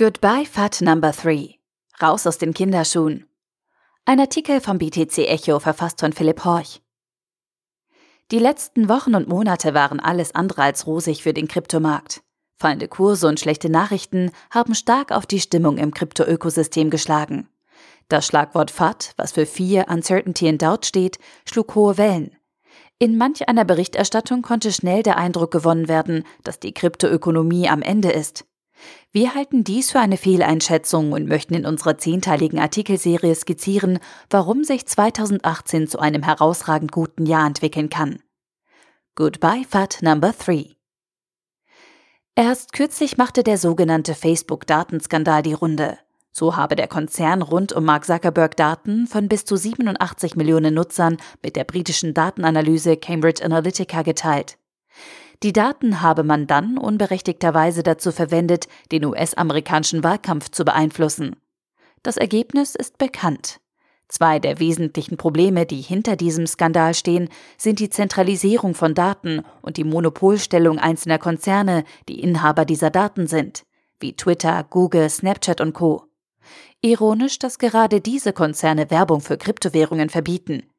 Goodbye Fat Number 3. Raus aus den Kinderschuhen. Ein Artikel vom BTC Echo verfasst von Philipp Horch. Die letzten Wochen und Monate waren alles andere als rosig für den Kryptomarkt. Fallende Kurse und schlechte Nachrichten haben stark auf die Stimmung im Krypto-Ökosystem geschlagen. Das Schlagwort FAT, was für Fear, Uncertainty and Doubt steht, schlug hohe Wellen. In manch einer Berichterstattung konnte schnell der Eindruck gewonnen werden, dass die Kryptoökonomie am Ende ist. Wir halten dies für eine Fehleinschätzung und möchten in unserer zehnteiligen Artikelserie skizzieren, warum sich 2018 zu einem herausragend guten Jahr entwickeln kann. Goodbye FAT Number 3 Erst kürzlich machte der sogenannte Facebook-Datenskandal die Runde. So habe der Konzern rund um Mark Zuckerberg Daten von bis zu 87 Millionen Nutzern mit der britischen Datenanalyse Cambridge Analytica geteilt. Die Daten habe man dann unberechtigterweise dazu verwendet, den US-amerikanischen Wahlkampf zu beeinflussen. Das Ergebnis ist bekannt. Zwei der wesentlichen Probleme, die hinter diesem Skandal stehen, sind die Zentralisierung von Daten und die Monopolstellung einzelner Konzerne, die Inhaber dieser Daten sind, wie Twitter, Google, Snapchat und Co. Ironisch, dass gerade diese Konzerne Werbung für Kryptowährungen verbieten.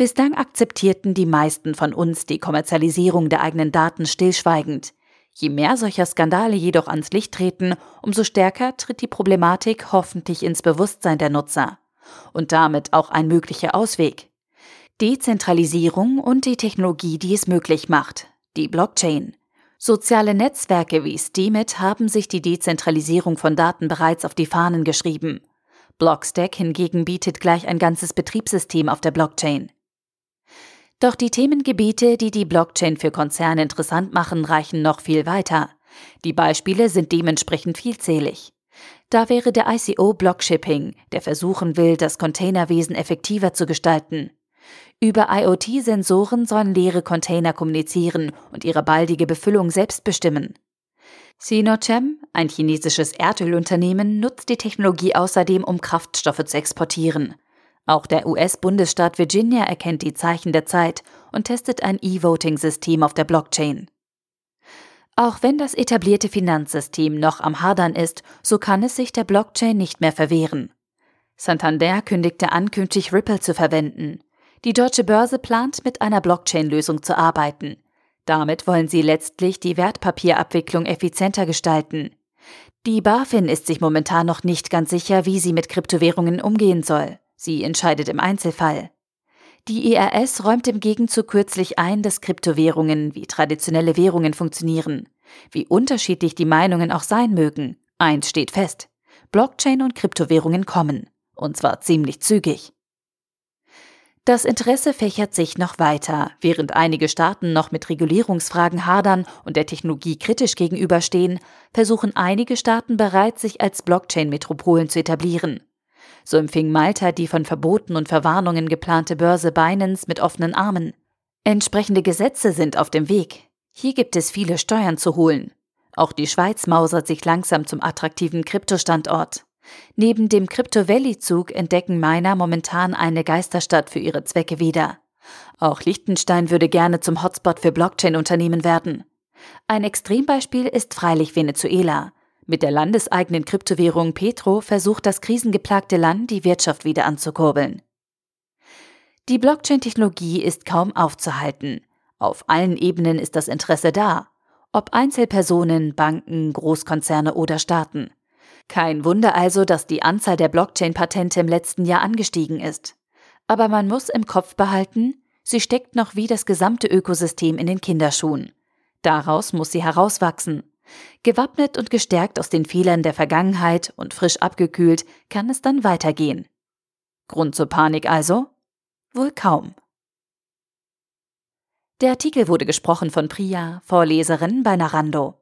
Bislang akzeptierten die meisten von uns die Kommerzialisierung der eigenen Daten stillschweigend. Je mehr solcher Skandale jedoch ans Licht treten, umso stärker tritt die Problematik hoffentlich ins Bewusstsein der Nutzer. Und damit auch ein möglicher Ausweg. Dezentralisierung und die Technologie, die es möglich macht, die Blockchain. Soziale Netzwerke wie Steemit haben sich die Dezentralisierung von Daten bereits auf die Fahnen geschrieben. Blockstack hingegen bietet gleich ein ganzes Betriebssystem auf der Blockchain. Doch die Themengebiete, die die Blockchain für Konzerne interessant machen, reichen noch viel weiter. Die Beispiele sind dementsprechend vielzählig. Da wäre der ICO Blockshipping, der versuchen will, das Containerwesen effektiver zu gestalten. Über IoT-Sensoren sollen leere Container kommunizieren und ihre baldige Befüllung selbst bestimmen. Sinochem, ein chinesisches Erdölunternehmen, nutzt die Technologie außerdem, um Kraftstoffe zu exportieren. Auch der US-Bundesstaat Virginia erkennt die Zeichen der Zeit und testet ein E-Voting-System auf der Blockchain. Auch wenn das etablierte Finanzsystem noch am Hadern ist, so kann es sich der Blockchain nicht mehr verwehren. Santander kündigte an, künftig Ripple zu verwenden. Die deutsche Börse plant, mit einer Blockchain-Lösung zu arbeiten. Damit wollen sie letztlich die Wertpapierabwicklung effizienter gestalten. Die BaFin ist sich momentan noch nicht ganz sicher, wie sie mit Kryptowährungen umgehen soll. Sie entscheidet im Einzelfall. Die IRS räumt im Gegenzug kürzlich ein, dass Kryptowährungen wie traditionelle Währungen funktionieren. Wie unterschiedlich die Meinungen auch sein mögen, eins steht fest. Blockchain und Kryptowährungen kommen. Und zwar ziemlich zügig. Das Interesse fächert sich noch weiter. Während einige Staaten noch mit Regulierungsfragen hadern und der Technologie kritisch gegenüberstehen, versuchen einige Staaten bereits, sich als Blockchain-Metropolen zu etablieren. So empfing Malta die von Verboten und Verwarnungen geplante Börse Binance mit offenen Armen. Entsprechende Gesetze sind auf dem Weg. Hier gibt es viele Steuern zu holen. Auch die Schweiz mausert sich langsam zum attraktiven Kryptostandort. Neben dem Crypto Valley-Zug entdecken Miner momentan eine Geisterstadt für ihre Zwecke wieder. Auch Liechtenstein würde gerne zum Hotspot für Blockchain-Unternehmen werden. Ein Extrembeispiel ist freilich Venezuela. Mit der landeseigenen Kryptowährung Petro versucht das krisengeplagte Land, die Wirtschaft wieder anzukurbeln. Die Blockchain-Technologie ist kaum aufzuhalten. Auf allen Ebenen ist das Interesse da. Ob Einzelpersonen, Banken, Großkonzerne oder Staaten. Kein Wunder also, dass die Anzahl der Blockchain-Patente im letzten Jahr angestiegen ist. Aber man muss im Kopf behalten, sie steckt noch wie das gesamte Ökosystem in den Kinderschuhen. Daraus muss sie herauswachsen. Gewappnet und gestärkt aus den Fehlern der Vergangenheit und frisch abgekühlt kann es dann weitergehen. Grund zur Panik also? Wohl kaum. Der Artikel wurde gesprochen von Priya, Vorleserin bei Narando.